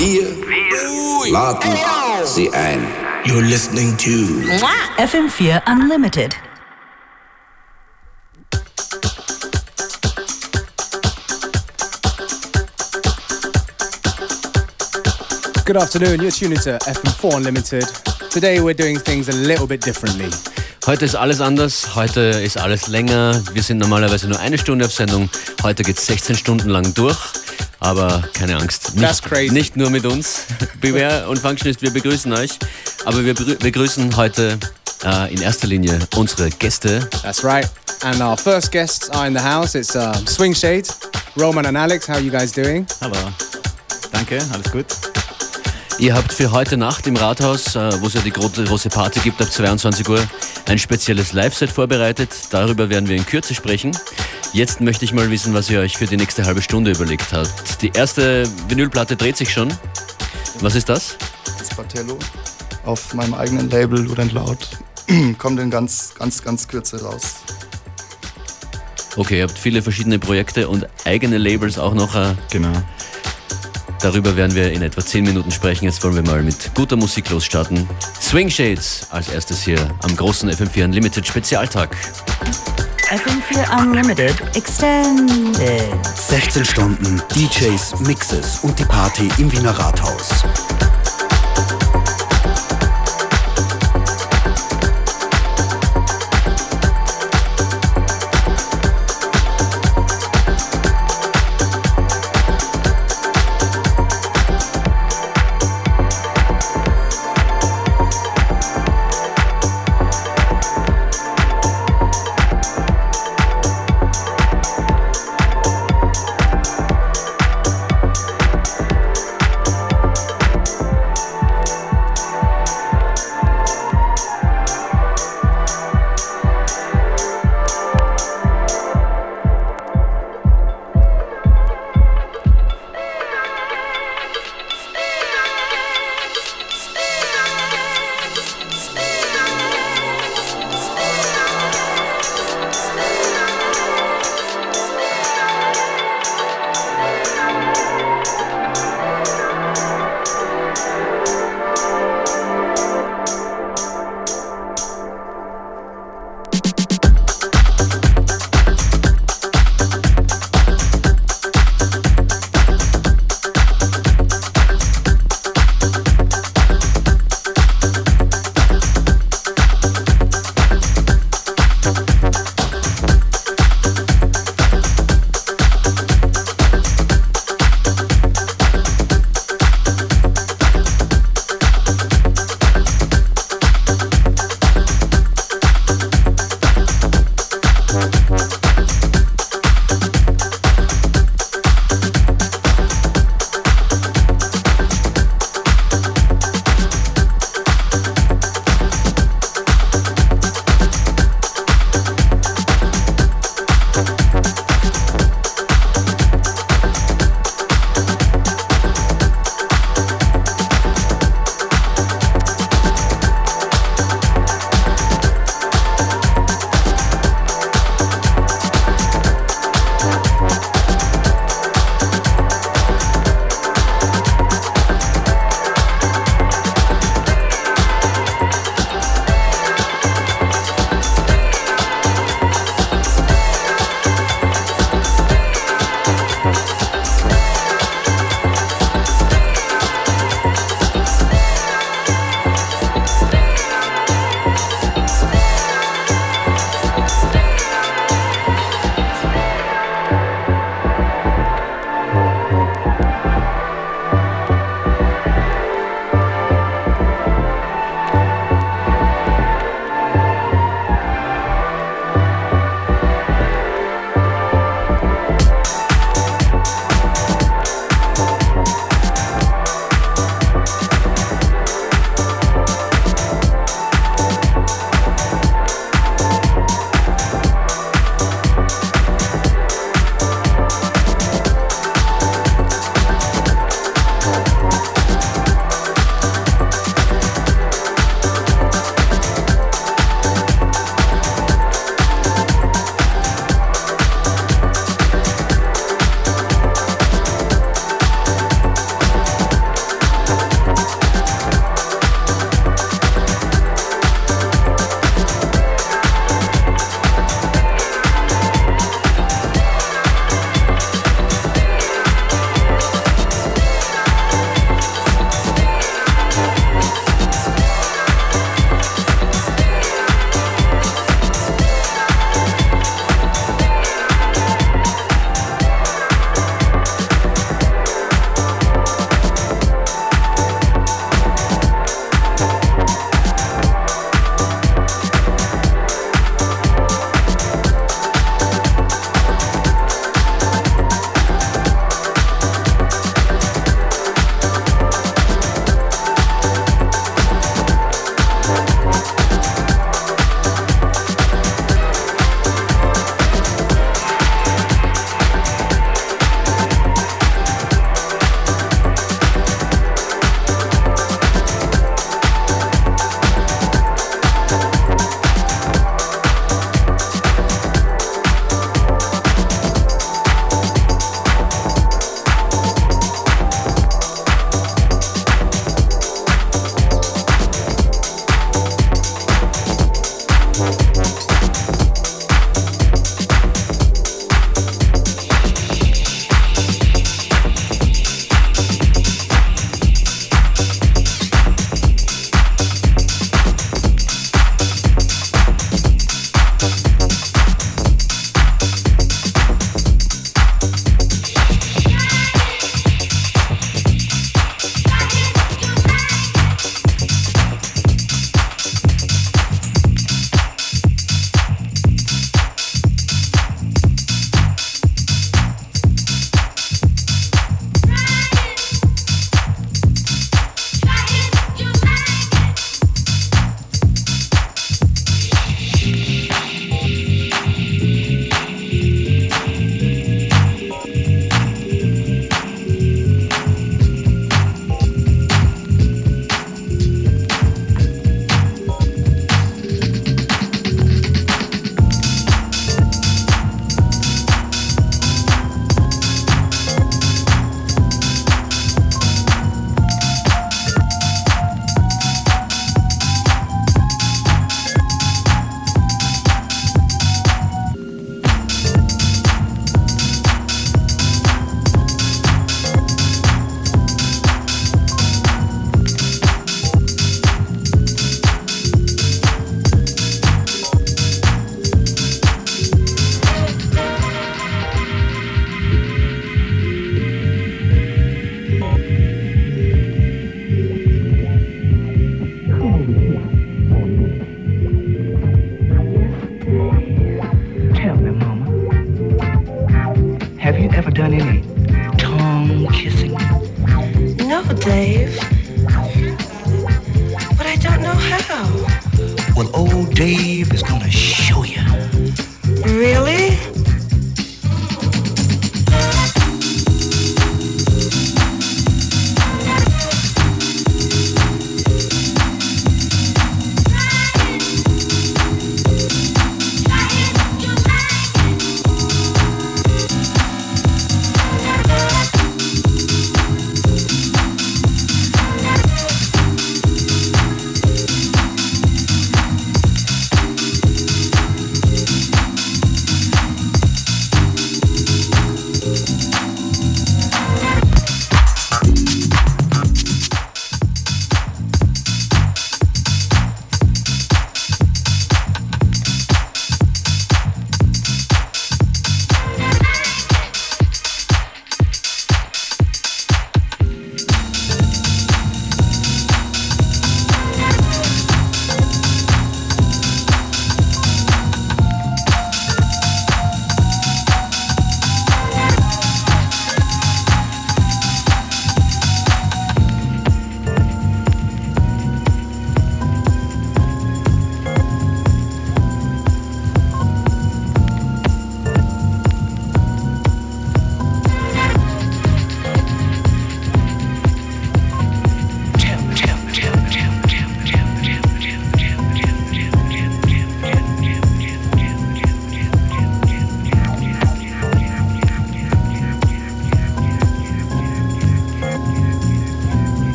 Wir laden Sie ein. You're listening to FM4 Unlimited. Good afternoon, you're tuning to FM4 Unlimited. Today we're doing things a little bit differently. Heute ist alles anders, heute ist alles länger. Wir sind normalerweise nur eine Stunde auf Sendung. Heute geht es 16 Stunden lang durch. Aber keine Angst, That's nicht, crazy. nicht nur mit uns. Beware und Functionist, wir begrüßen euch. Aber wir begrü- begrüßen heute äh, in erster Linie unsere Gäste. That's right. And our first guests are in the house. It's um, Swing Shade, Roman and Alex. How are you guys doing? Hallo. Danke, alles gut. Ihr habt für heute Nacht im Rathaus, äh, wo es ja die große, große Party gibt ab 22 Uhr, ein spezielles Live-Set vorbereitet. Darüber werden wir in Kürze sprechen. Jetzt möchte ich mal wissen, was ihr euch für die nächste halbe Stunde überlegt habt. Die erste Vinylplatte dreht sich schon. Was ist das? Das Batello auf meinem eigenen Label Loud and Loud. Kommt in ganz, ganz, ganz Kürze raus. Okay, ihr habt viele verschiedene Projekte und eigene Labels auch noch. Äh, Genau. Darüber werden wir in etwa 10 Minuten sprechen. Jetzt wollen wir mal mit guter Musik losstarten. Swing Shades als erstes hier am großen FM4 Unlimited Spezialtag. FM4 Unlimited Extended. 16 Stunden DJs, Mixes und die Party im Wiener Rathaus.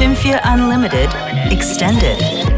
FM4 Unlimited Extended.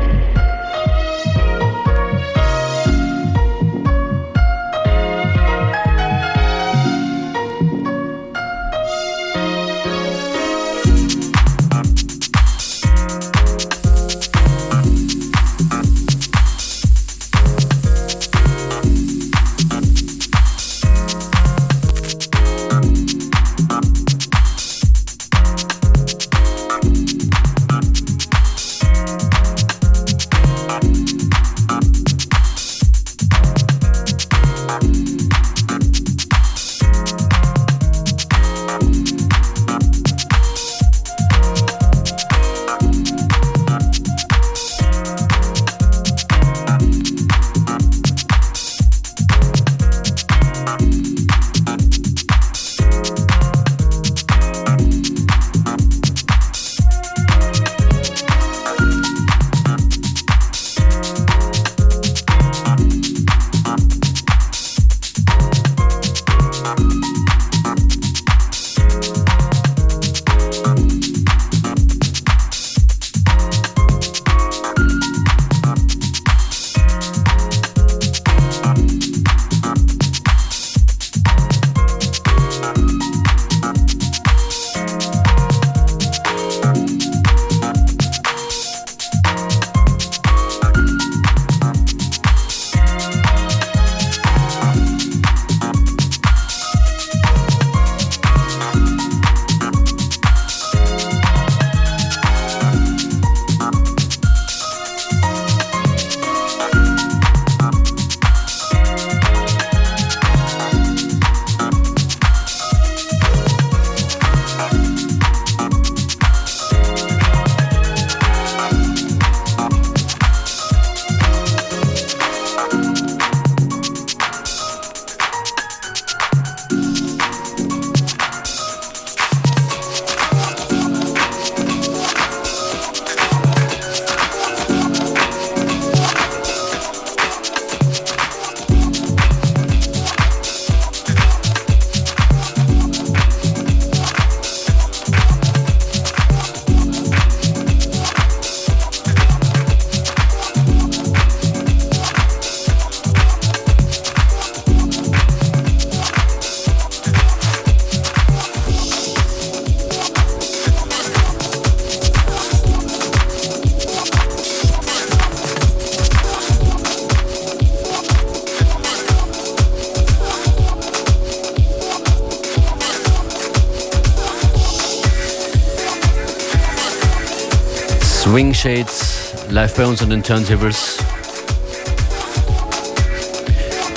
Shades live bei uns an den Turntables.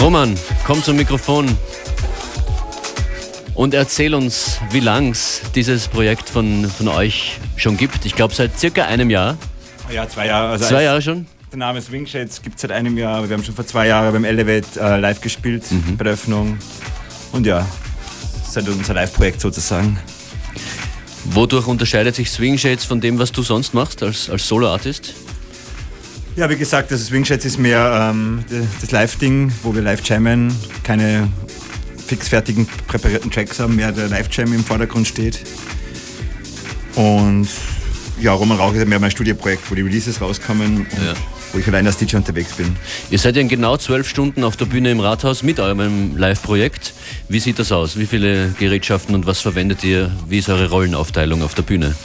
Roman, komm zum Mikrofon und erzähl uns, wie lang es dieses Projekt von, von euch schon gibt. Ich glaube seit circa einem Jahr. Ja, zwei Jahre. Also zwei Jahre schon? Der Name Swing Shades gibt es seit einem Jahr, aber wir haben schon vor zwei Jahren beim Elevate äh, live gespielt mhm. bei der Öffnung. Und ja, ist halt unser Live-Projekt sozusagen. Wodurch unterscheidet sich Swing Shades von dem, was du sonst machst als, als Solo-Artist? Ja, wie gesagt, das Swing Shades ist mehr ähm, das Live-Ding, wo wir live jammen, keine fixfertigen, präparierten Tracks haben, mehr der Live-Jam im Vordergrund steht. Und ja, Roman Rauch ist mehr mein Studioprojekt, wo die Releases rauskommen ja. Wo ich allein als DJ unterwegs bin. Ihr seid ja in genau zwölf Stunden auf der Bühne im Rathaus mit eurem Live-Projekt. Wie sieht das aus? Wie viele Gerätschaften und was verwendet ihr? Wie ist eure Rollenaufteilung auf der Bühne?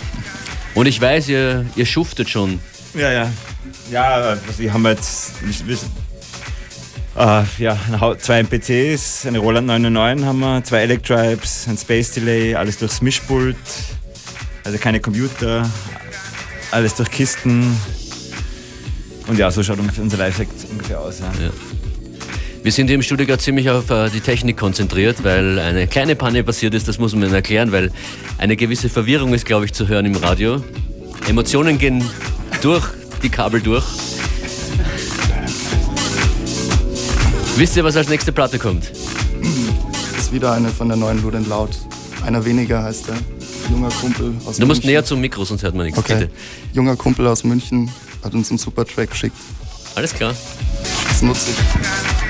Und ich weiß, ihr, ihr schuftet schon. Ja, ja. Ja, also wir haben jetzt Uh, ja, zwei MPCs, eine Roland 909 haben wir, zwei Electribes, ein Space Delay, alles durchs Mischpult, also keine Computer, alles durch Kisten. Und ja, so schaut unser Live-Set ungefähr aus. Ja. Ja. Wir sind hier im Studio gerade ziemlich auf äh, die Technik konzentriert, weil eine kleine Panne passiert ist, das muss man erklären, weil eine gewisse Verwirrung ist, glaube ich, zu hören im Radio. Emotionen gehen durch die Kabel durch. Wisst ihr, was als nächste Platte kommt? Das ist wieder eine von der neuen Lud Laut. Einer weniger heißt der junger Kumpel aus Du musst näher zum Mikro, sonst hört man nichts. Okay. Bitte. Junger Kumpel aus München hat uns einen super Track geschickt. Alles klar. Das nutze ich.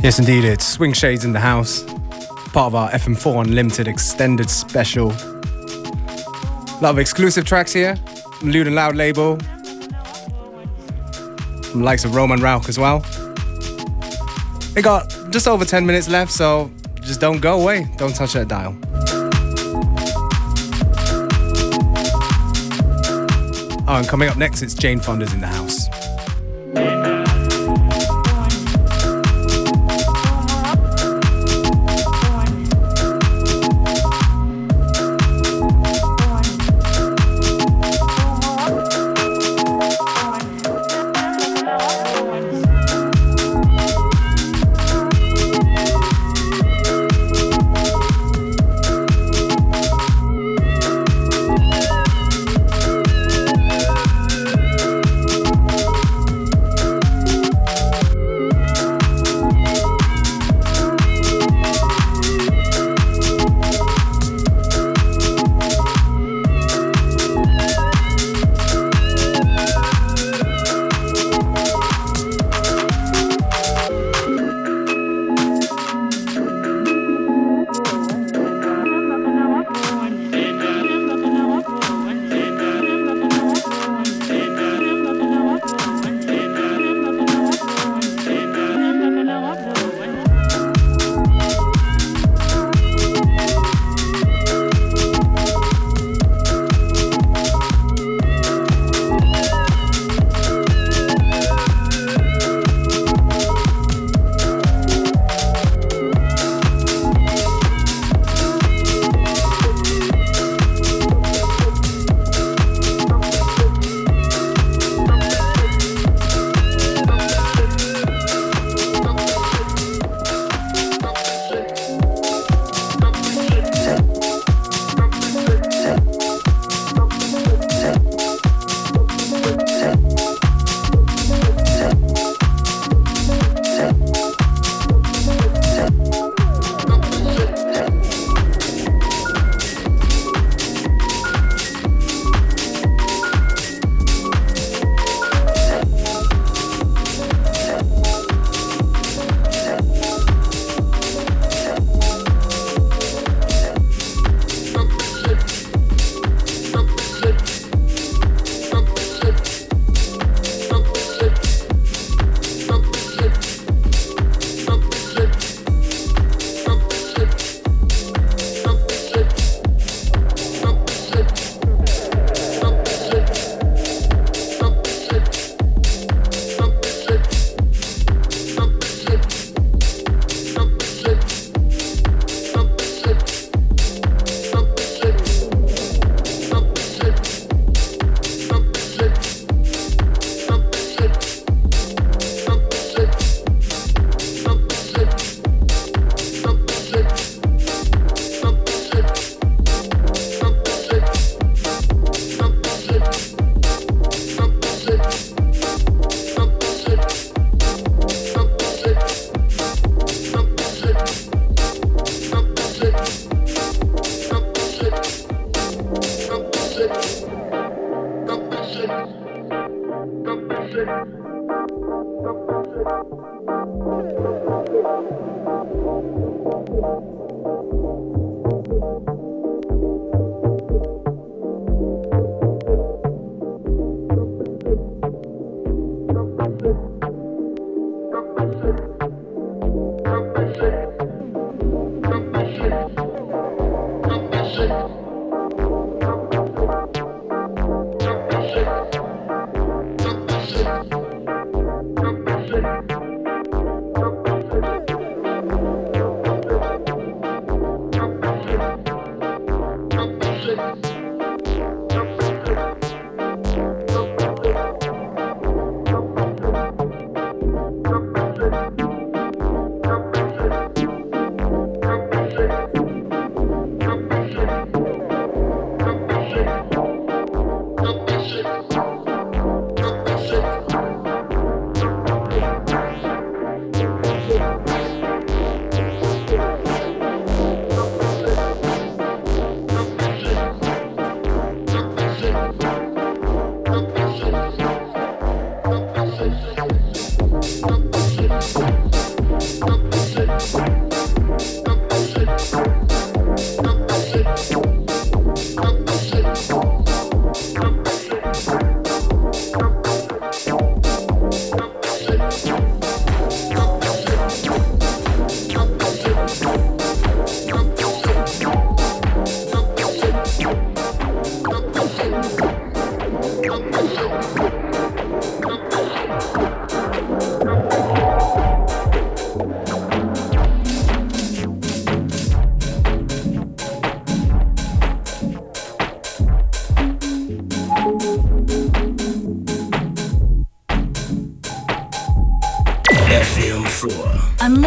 Yes, indeed, it's Swing Shades in the House, part of our FM4 Unlimited extended special. A lot of exclusive tracks here from Lewd and Loud label, from likes of Roman Rauch as well. We got just over 10 minutes left, so just don't go away. Don't touch that dial. Oh, and coming up next, it's Jane Fonda's in the house.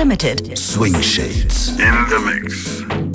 Unlimited. Swing Shades. In the mix.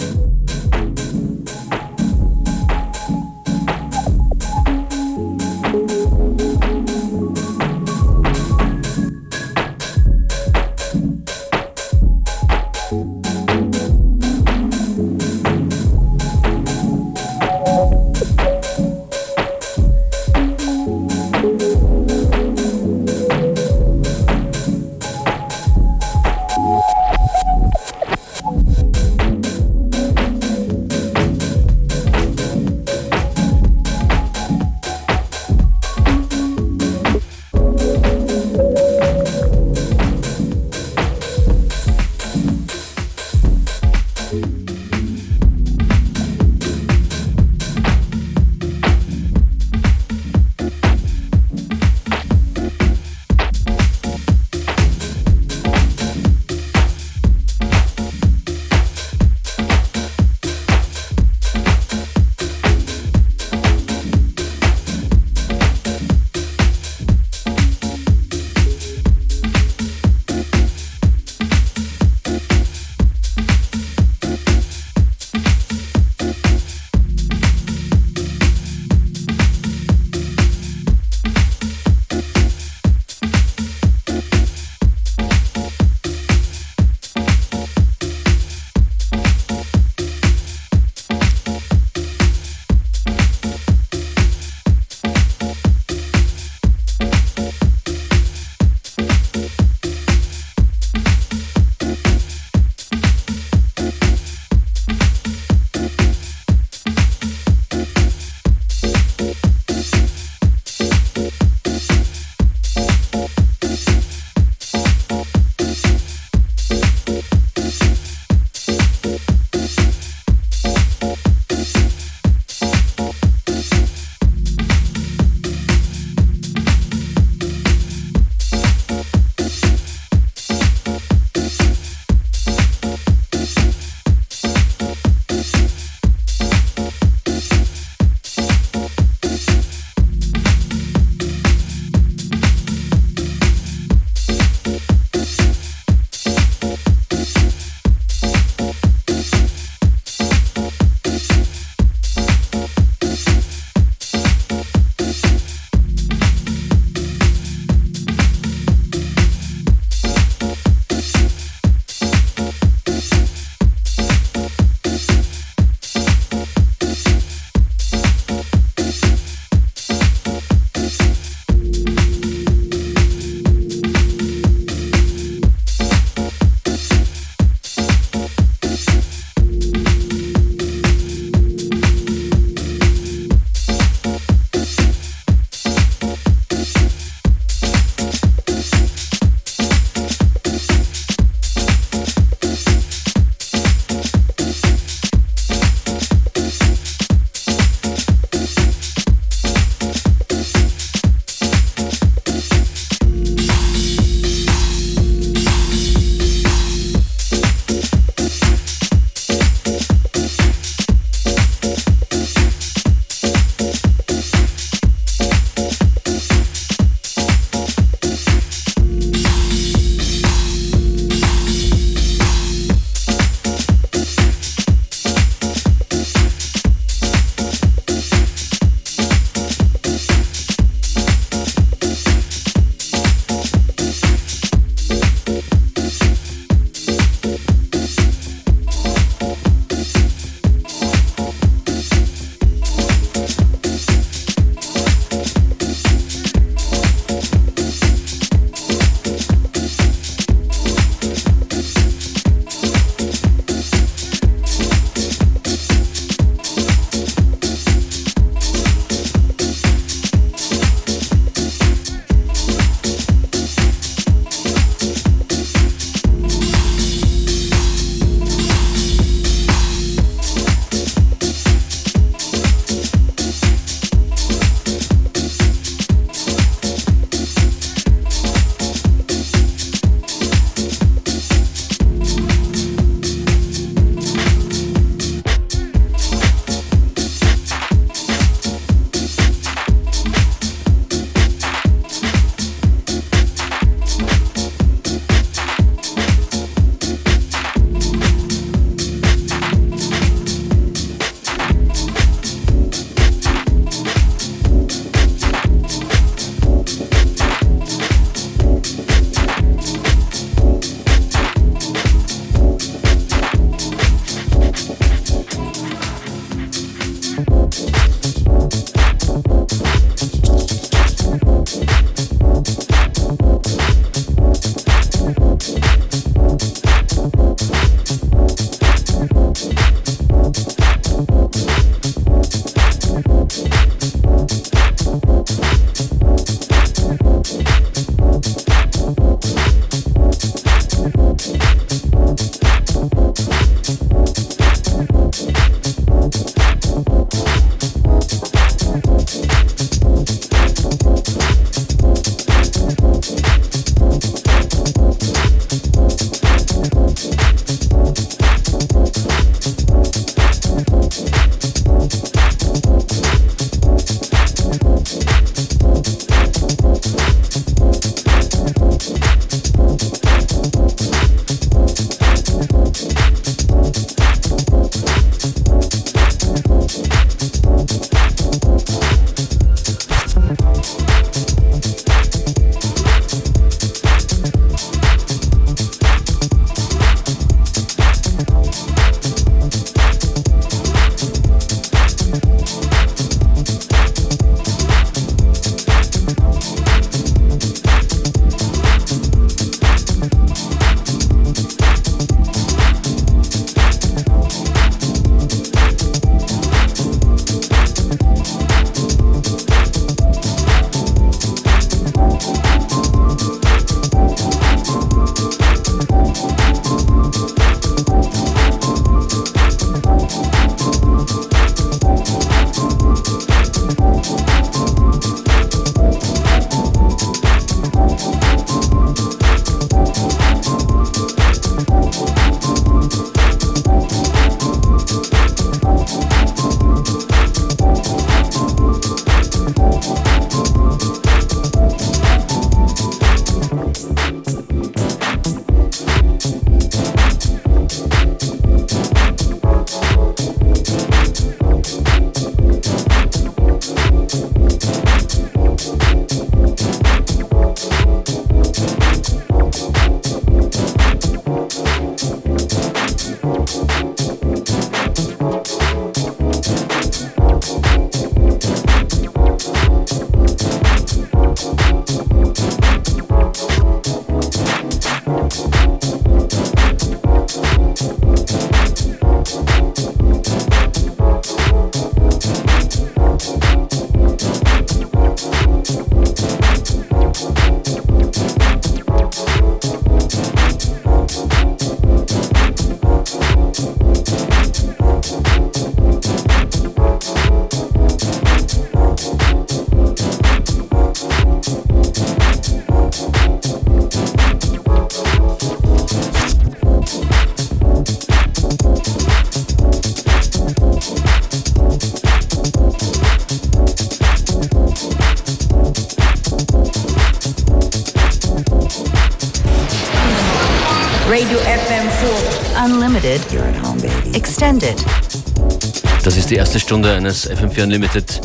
Ist die erste Stunde eines FM4 Unlimited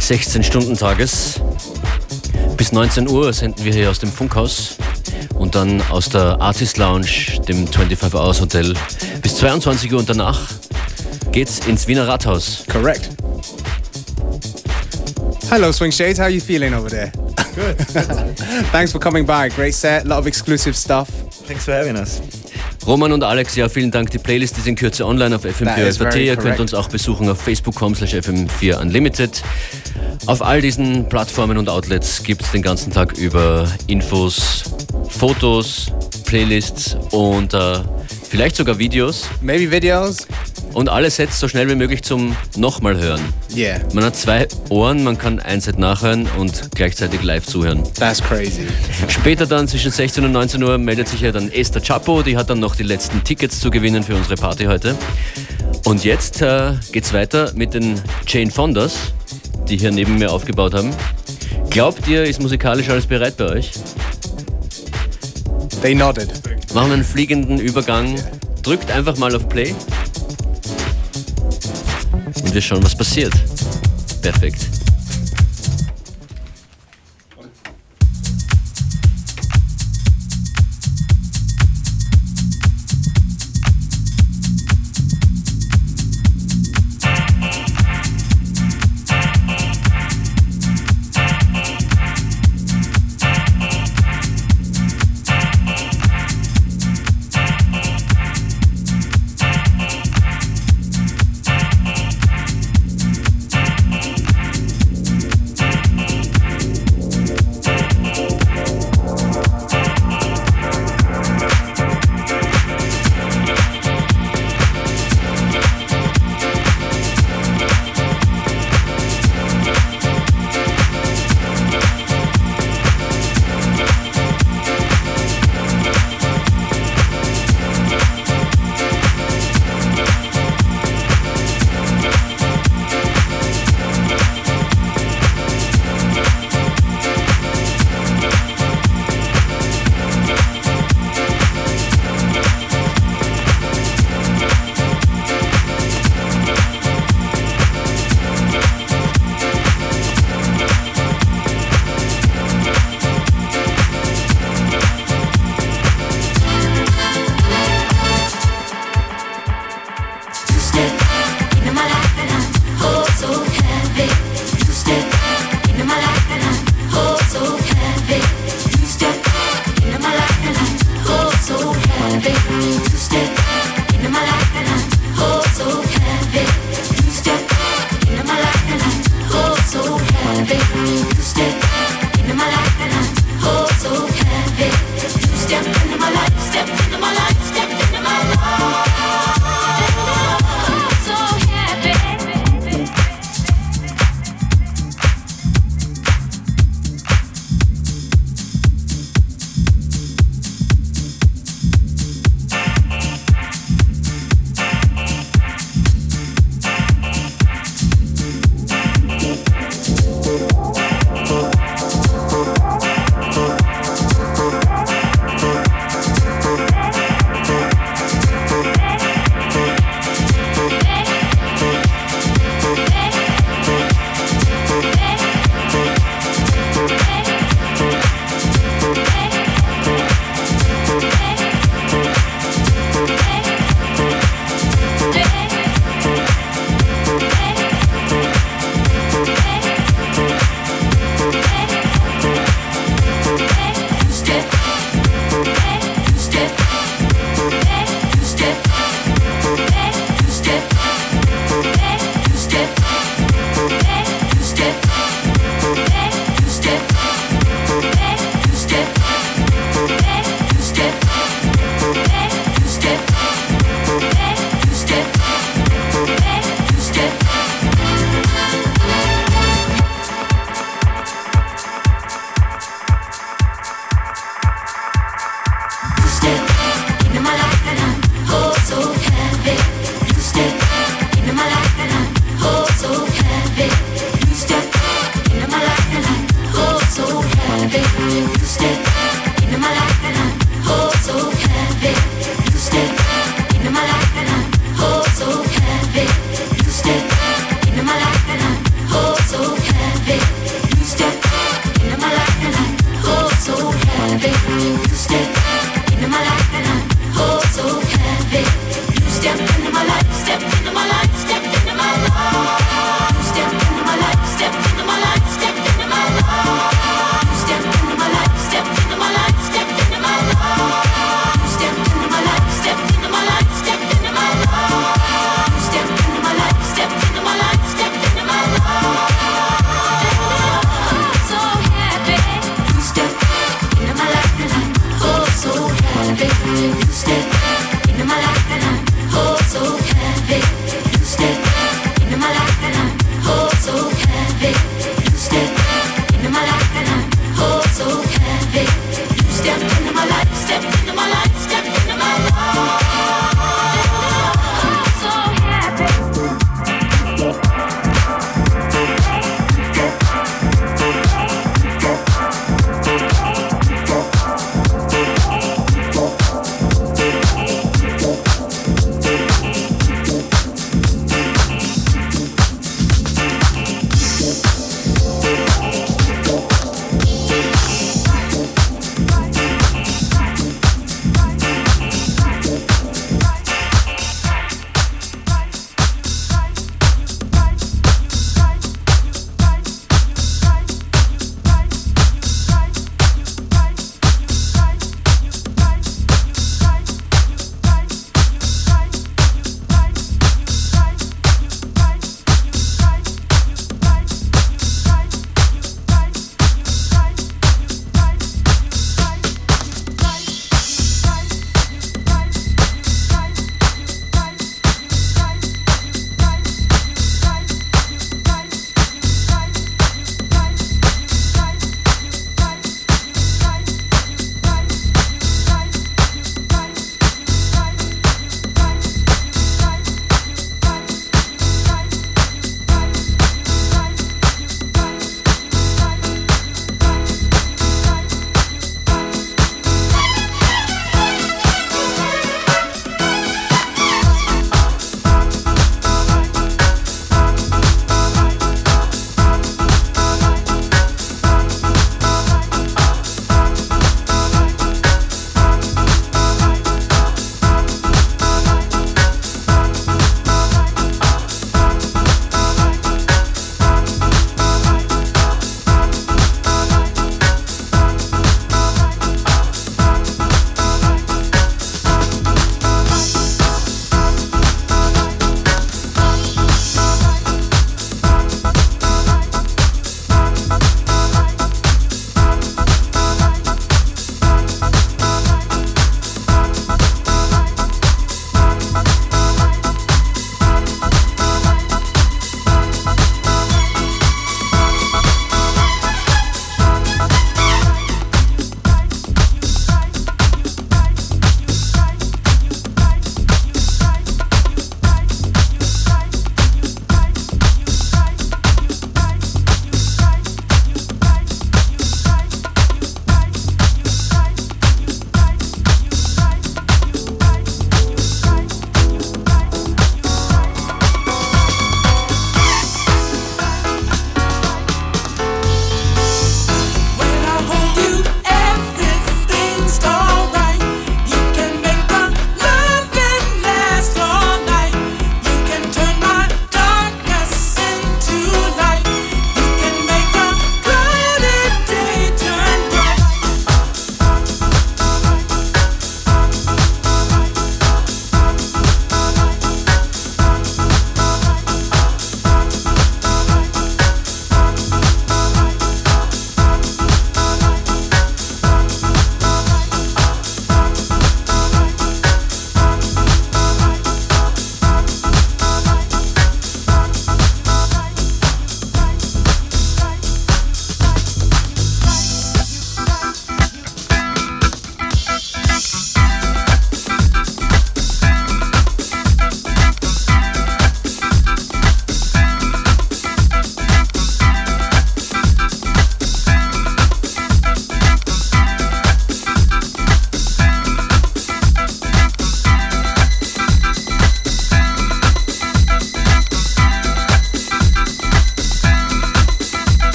16-Stunden-Tages. Bis 19 Uhr senden wir hier aus dem Funkhaus und dann aus der Artist Lounge, dem 25 Hours Hotel, bis 22 Uhr und danach geht's ins Wiener Rathaus. Correct. Hello, Swing Shades. How are you feeling over there? Good. Thanks for coming by. Great set, a lot of exclusive stuff. Thanks for having us. Roman und Alex, ja, vielen Dank. Die Playlist ist in Kürze online auf That is FM4 very Ihr könnt uns auch besuchen auf facebook.com slash FM4 Unlimited. Auf all diesen Plattformen und Outlets gibt es den ganzen Tag über Infos, Fotos, Playlists und äh, vielleicht sogar Videos. Maybe videos? Und alle Sets so schnell wie möglich zum nochmal hören. Yeah, Man hat zwei Ohren, man kann ein Set nachhören und gleichzeitig live zuhören. that's crazy. Später dann zwischen 16 und 19 Uhr meldet sich ja dann Esther Chapo, die hat dann noch die letzten Tickets zu gewinnen für unsere Party heute. Und jetzt äh, geht's weiter mit den Jane Fondas, die hier neben mir aufgebaut haben. Glaubt ihr, ist musikalisch alles bereit bei euch? They nodded. Machen einen fliegenden Übergang, drückt einfach mal auf Play und wir schauen, was passiert. Perfekt.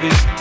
baby.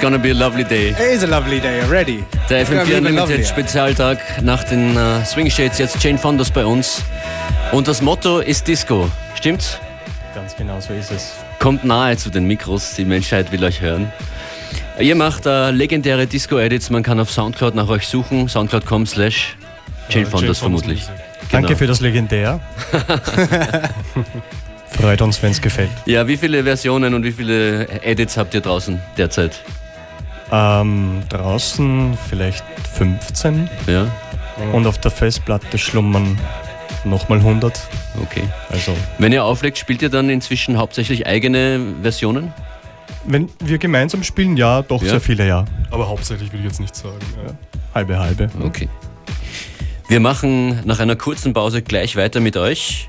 Gonna be a lovely day. It is a lovely day already. Der FM4 Unlimited Spezialtag nach den uh, Swing Shades, jetzt Jane Fondas bei uns. Und das Motto ist Disco, stimmt's? Ganz genau, so ist es. Kommt nahe zu den Mikros, die Menschheit will euch hören. Ihr macht uh, legendäre Disco-Edits, man kann auf Soundcloud nach euch suchen, soundcloud.com slash Jane Fondas vermutlich. Danke genau. für das Legendär. Freut uns, wenn es gefällt. Ja, wie viele Versionen und wie viele Edits habt ihr draußen derzeit? Ähm, draußen vielleicht 15. Ja. Und auf der Festplatte schlummern nochmal 100. Okay. Also, Wenn ihr auflegt, spielt ihr dann inzwischen hauptsächlich eigene Versionen? wenn wir gemeinsam spielen, ja, doch Ja. sehr viele, ja. Aber hauptsächlich würde ich jetzt nicht sagen. Ja. Halbe, halbe. Okay. Wir machen nach einer kurzen Pause gleich weiter mit euch.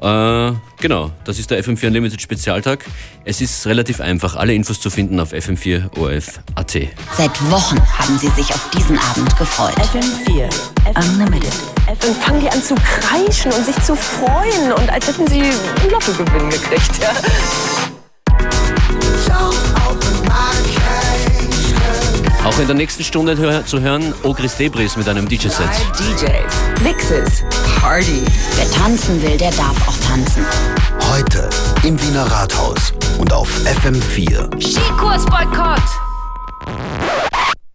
Äh, genau, das ist der FM4 Unlimited Spezialtag. Es ist relativ einfach, alle Infos zu finden auf fm4orf.at. Seit Wochen haben sie sich auf diesen Abend gefreut. FM4 Unlimited. Dann fangen die an zu kreischen und sich zu freuen und als hätten sie einen Lottogewinn gekriegt. Ja. Auch in der nächsten Stunde hör zu hören Ogris Debris mit einem DJ-Set. DJs. Mixes. Party. Wer tanzen will, der darf auch tanzen. Heute im Wiener Rathaus und auf FM4. Skikursboykott.